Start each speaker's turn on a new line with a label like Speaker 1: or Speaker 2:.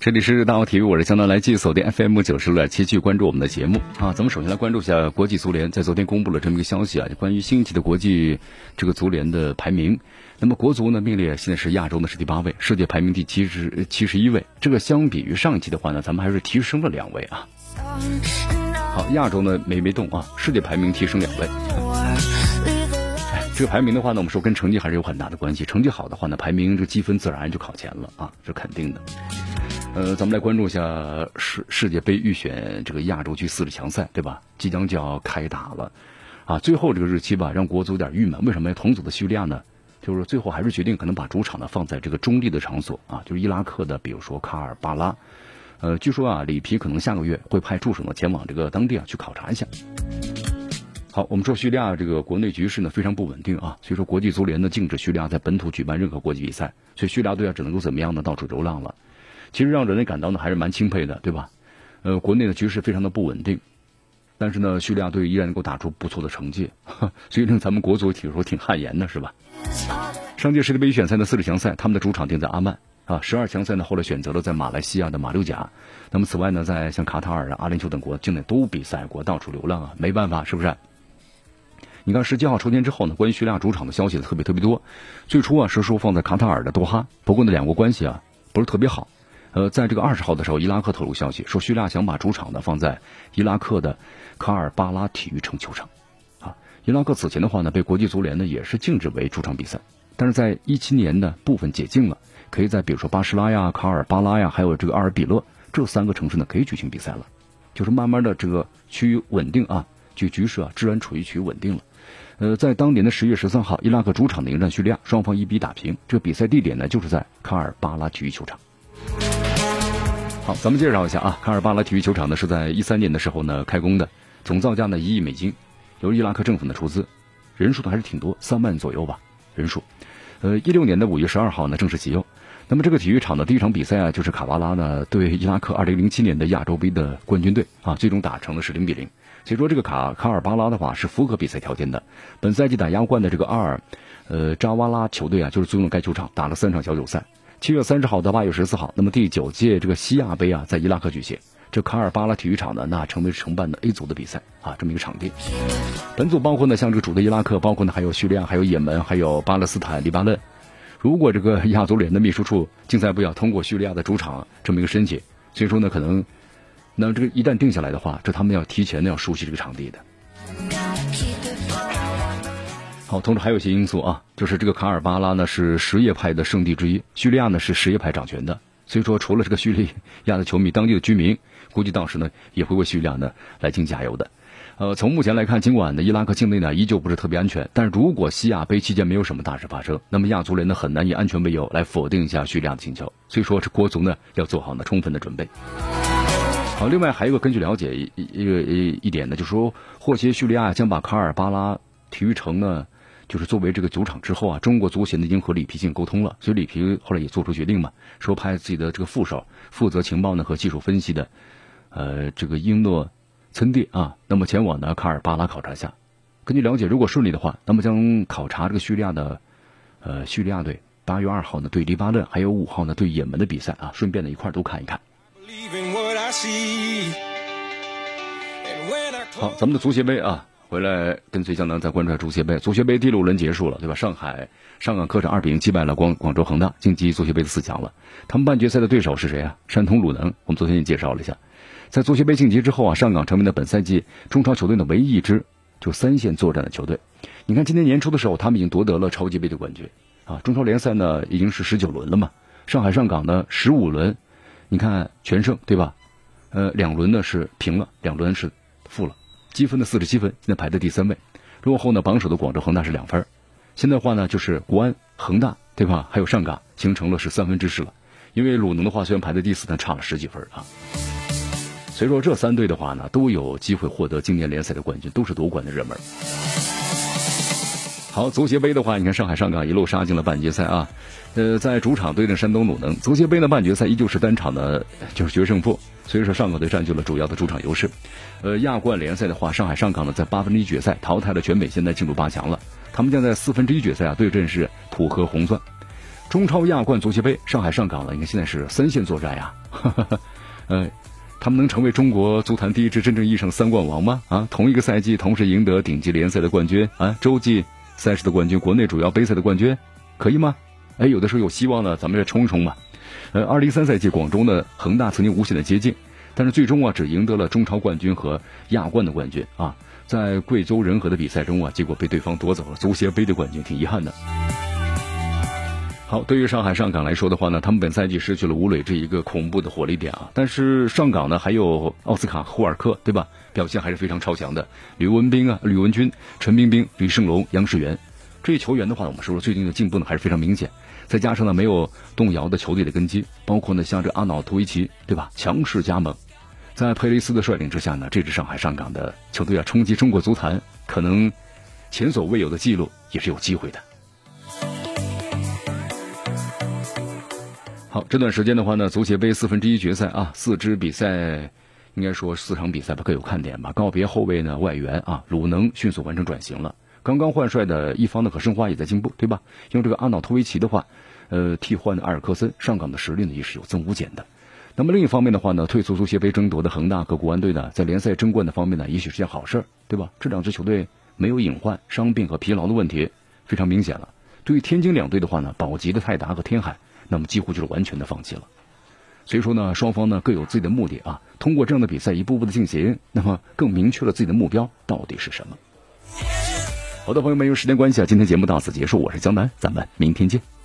Speaker 1: 这里是大奥体育，我是江南来记，锁定 FM 九十六点七，继续关注我们的节目啊。咱们首先来关注一下国际足联，在昨天公布了这么一个消息啊，就关于新一期的国际这个足联的排名。那么国足呢，名列现在是亚洲呢是第八位，世界排名第七十七十一位。这个相比于上一期的话呢，咱们还是提升了两位啊。好，亚洲呢没没动啊，世界排名提升两位。哎，这个排名的话呢，我们说跟成绩还是有很大的关系。成绩好的话呢，排名这个积分自然就靠前了啊，是肯定的。呃，咱们来关注一下世世界杯预选这个亚洲区四十强赛，对吧？即将就要开打了，啊，最后这个日期吧，让国足有点郁闷。为什么？同组的叙利亚呢，就是最后还是决定可能把主场呢放在这个中立的场所啊，就是伊拉克的，比如说卡尔巴拉。呃，据说啊，里皮可能下个月会派助手呢前往这个当地啊去考察一下。好，我们说叙利亚这个国内局势呢非常不稳定啊，所以说国际足联呢禁止叙利亚在本土举办任何国际比赛，所以叙利亚队啊只能够怎么样呢？到处流浪了。其实让人类感到呢还是蛮钦佩的，对吧？呃，国内的局势非常的不稳定，但是呢，叙利亚队依然能够打出不错的成绩，所以令咱们国足体说挺汗颜的，是吧？上届世界杯预选赛的四十强赛，他们的主场定在阿曼啊，十二强赛呢后来选择了在马来西亚的马六甲。那么此外呢，在像卡塔尔啊、阿联酋等国境内都比赛过，到处流浪啊，没办法，是不是？你看十七号抽签之后呢，关于叙利亚主场的消息特别特别多。最初啊是说放在卡塔尔的多哈，不过呢两国关系啊不是特别好。呃，在这个二十号的时候，伊拉克透露消息说，叙利亚想把主场呢放在伊拉克的卡尔巴拉体育城球场。啊，伊拉克此前的话呢，被国际足联呢也是禁止为主场比赛，但是在一七年呢部分解禁了，可以在比如说巴士拉呀、卡尔巴拉呀，还有这个阿尔比勒这三个城市呢可以举行比赛了，就是慢慢的这个趋于稳定啊，就局势啊，治安处于趋于稳定了。呃，在当年的十月十三号，伊拉克主场迎战叙利亚，双方一比打平，这个比赛地点呢就是在卡尔巴拉体育球场。好，咱们介绍一下啊，卡尔巴拉体育球场呢是在一三年的时候呢开工的，总造价呢一亿美金，由伊拉克政府呢出资，人数呢还是挺多，三万左右吧人数。呃，一六年的五月十二号呢正式启用。那么这个体育场的第一场比赛啊，就是卡巴拉呢对伊拉克二零零七年的亚洲杯的冠军队啊，最终打成了是零比零。所以说这个卡卡尔巴拉的话是符合比赛条件的。本赛季打亚冠的这个阿尔呃扎瓦拉球队啊，就是租用该球场打了三场小组赛。七月三十号到八月十四号，那么第九届这个西亚杯啊，在伊拉克举行。这卡尔巴拉体育场呢，那成为承办的 A 组的比赛啊，这么一个场地。本组包括呢，像这个主队伊拉克，包括呢还有叙利亚、还有也门、还有巴勒斯坦、黎巴嫩。如果这个亚足联的秘书处竞赛部要通过叙利亚的主场这么一个申请，所以说呢，可能那这个一旦定下来的话，这他们要提前的要熟悉这个场地的。好，同时还有一些因素啊，就是这个卡尔巴拉呢是什叶派的圣地之一，叙利亚呢是什叶派掌权的，所以说除了这个叙利亚的球迷，当地的居民估计到时呢也会为叙利亚呢来进加油的。呃，从目前来看，尽管呢伊拉克境内呢依旧不是特别安全，但是如果西亚杯期间没有什么大事发生，那么亚足联呢很难以安全为由来否定一下叙利亚的请求。所以说，这国足呢要做好呢充分的准备。好，另外还有一个根据了解一一个一一点呢，就是说，或许叙利亚将把卡尔巴拉体育城呢。就是作为这个主场之后啊，中国足协呢已经和里皮进行沟通了，所以里皮后来也做出决定嘛，说派自己的这个副手负责情报呢和技术分析的，呃，这个英诺岑蒂啊，那么前往呢卡尔巴拉考察一下。根据了解，如果顺利的话，那么将考察这个叙利亚的呃叙利亚队八月二号呢对黎巴嫩，还有五号呢对也门的比赛啊，顺便呢一块都看一看。好，咱们的足协杯啊。回来跟随江南再关注足协杯，足协杯第六轮结束了，对吧？上海上港客场二比零击败了广广州恒大，晋级足协杯的四强了。他们半决赛的对手是谁啊？山东鲁能。我们昨天也介绍了一下，在足协杯晋级之后啊，上港成为了本赛季中超球队的唯一一支就三线作战的球队。你看今年年初的时候，他们已经夺得了超级杯的冠军啊。中超联赛呢已经是十九轮了嘛，上海上港呢十五轮，你看全胜对吧？呃，两轮呢是平了，两轮是负了。积分的四十七分，现在排在第三位，落后呢榜首的广州恒大是两分。现在话呢，就是国安、恒大对吧？还有上港形成了是三分之势了。因为鲁能的话虽然排在第四，但差了十几分啊。所以说这三队的话呢，都有机会获得今年联赛的冠军，都是夺冠的热门。好，足协杯的话，你看上海上港一路杀进了半决赛啊，呃，在主场对阵山东鲁能。足协杯的半决赛依旧是单场的，就是决胜负，所以说上港队占据了主要的主场优势。呃，亚冠联赛的话，上海上港呢在八分之一决赛淘汰了全北，现在进入八强了。他们将在四分之一决赛啊对阵是浦和红钻。中超亚冠足协杯，上海上港呢，你看现在是三线作战呀，呃，他们能成为中国足坛第一支真正意义上的三冠王吗？啊，同一个赛季同时赢得顶级联赛的冠军啊，洲际。赛事的冠军，国内主要杯赛的冠军，可以吗？哎，有的时候有希望呢，咱们再冲一冲嘛。呃，二零一三赛季广州的恒大曾经无限的接近，但是最终啊，只赢得了中超冠军和亚冠的冠军啊。在贵州仁和的比赛中啊，结果被对方夺走了足协杯的冠军，挺遗憾的。好，对于上海上港来说的话呢，他们本赛季失去了吴磊这一个恐怖的火力点啊，但是上港呢还有奥斯卡霍尔克，对吧？表现还是非常超强的，吕文斌啊，吕文君、陈冰冰、李胜龙、杨世元，这些球员的话，我们说说最近的进步呢还是非常明显。再加上呢没有动摇的球队的根基，包括呢像这阿瑙托维奇，对吧？强势加盟，在佩雷斯的率领之下呢，这支上海上港的球队啊冲击中国足坛，可能前所未有的记录也是有机会的。好，这段时间的话呢，足协杯四分之一决赛啊，四支比赛。应该说四场比赛吧各有看点吧。告别后卫呢外援啊，鲁能迅速完成转型了。刚刚换帅的一方的可申花也在进步，对吧？用这个阿瑙托维奇的话，呃，替换的阿尔克森上岗的实力呢也是有增无减的。那么另一方面的话呢，退出足协杯争夺的恒大和国安队呢，在联赛争冠的方面呢，也许是件好事，对吧？这两支球队没有隐患、伤病和疲劳的问题，非常明显了。对于天津两队的话呢，保级的泰达和天海，那么几乎就是完全的放弃了。所以说呢，双方呢各有自己的目的啊。通过这样的比赛一步步的进行，那么更明确了自己的目标到底是什么。好的，朋友们，由于时间关系啊，今天节目到此结束。我是江南，咱们明天见。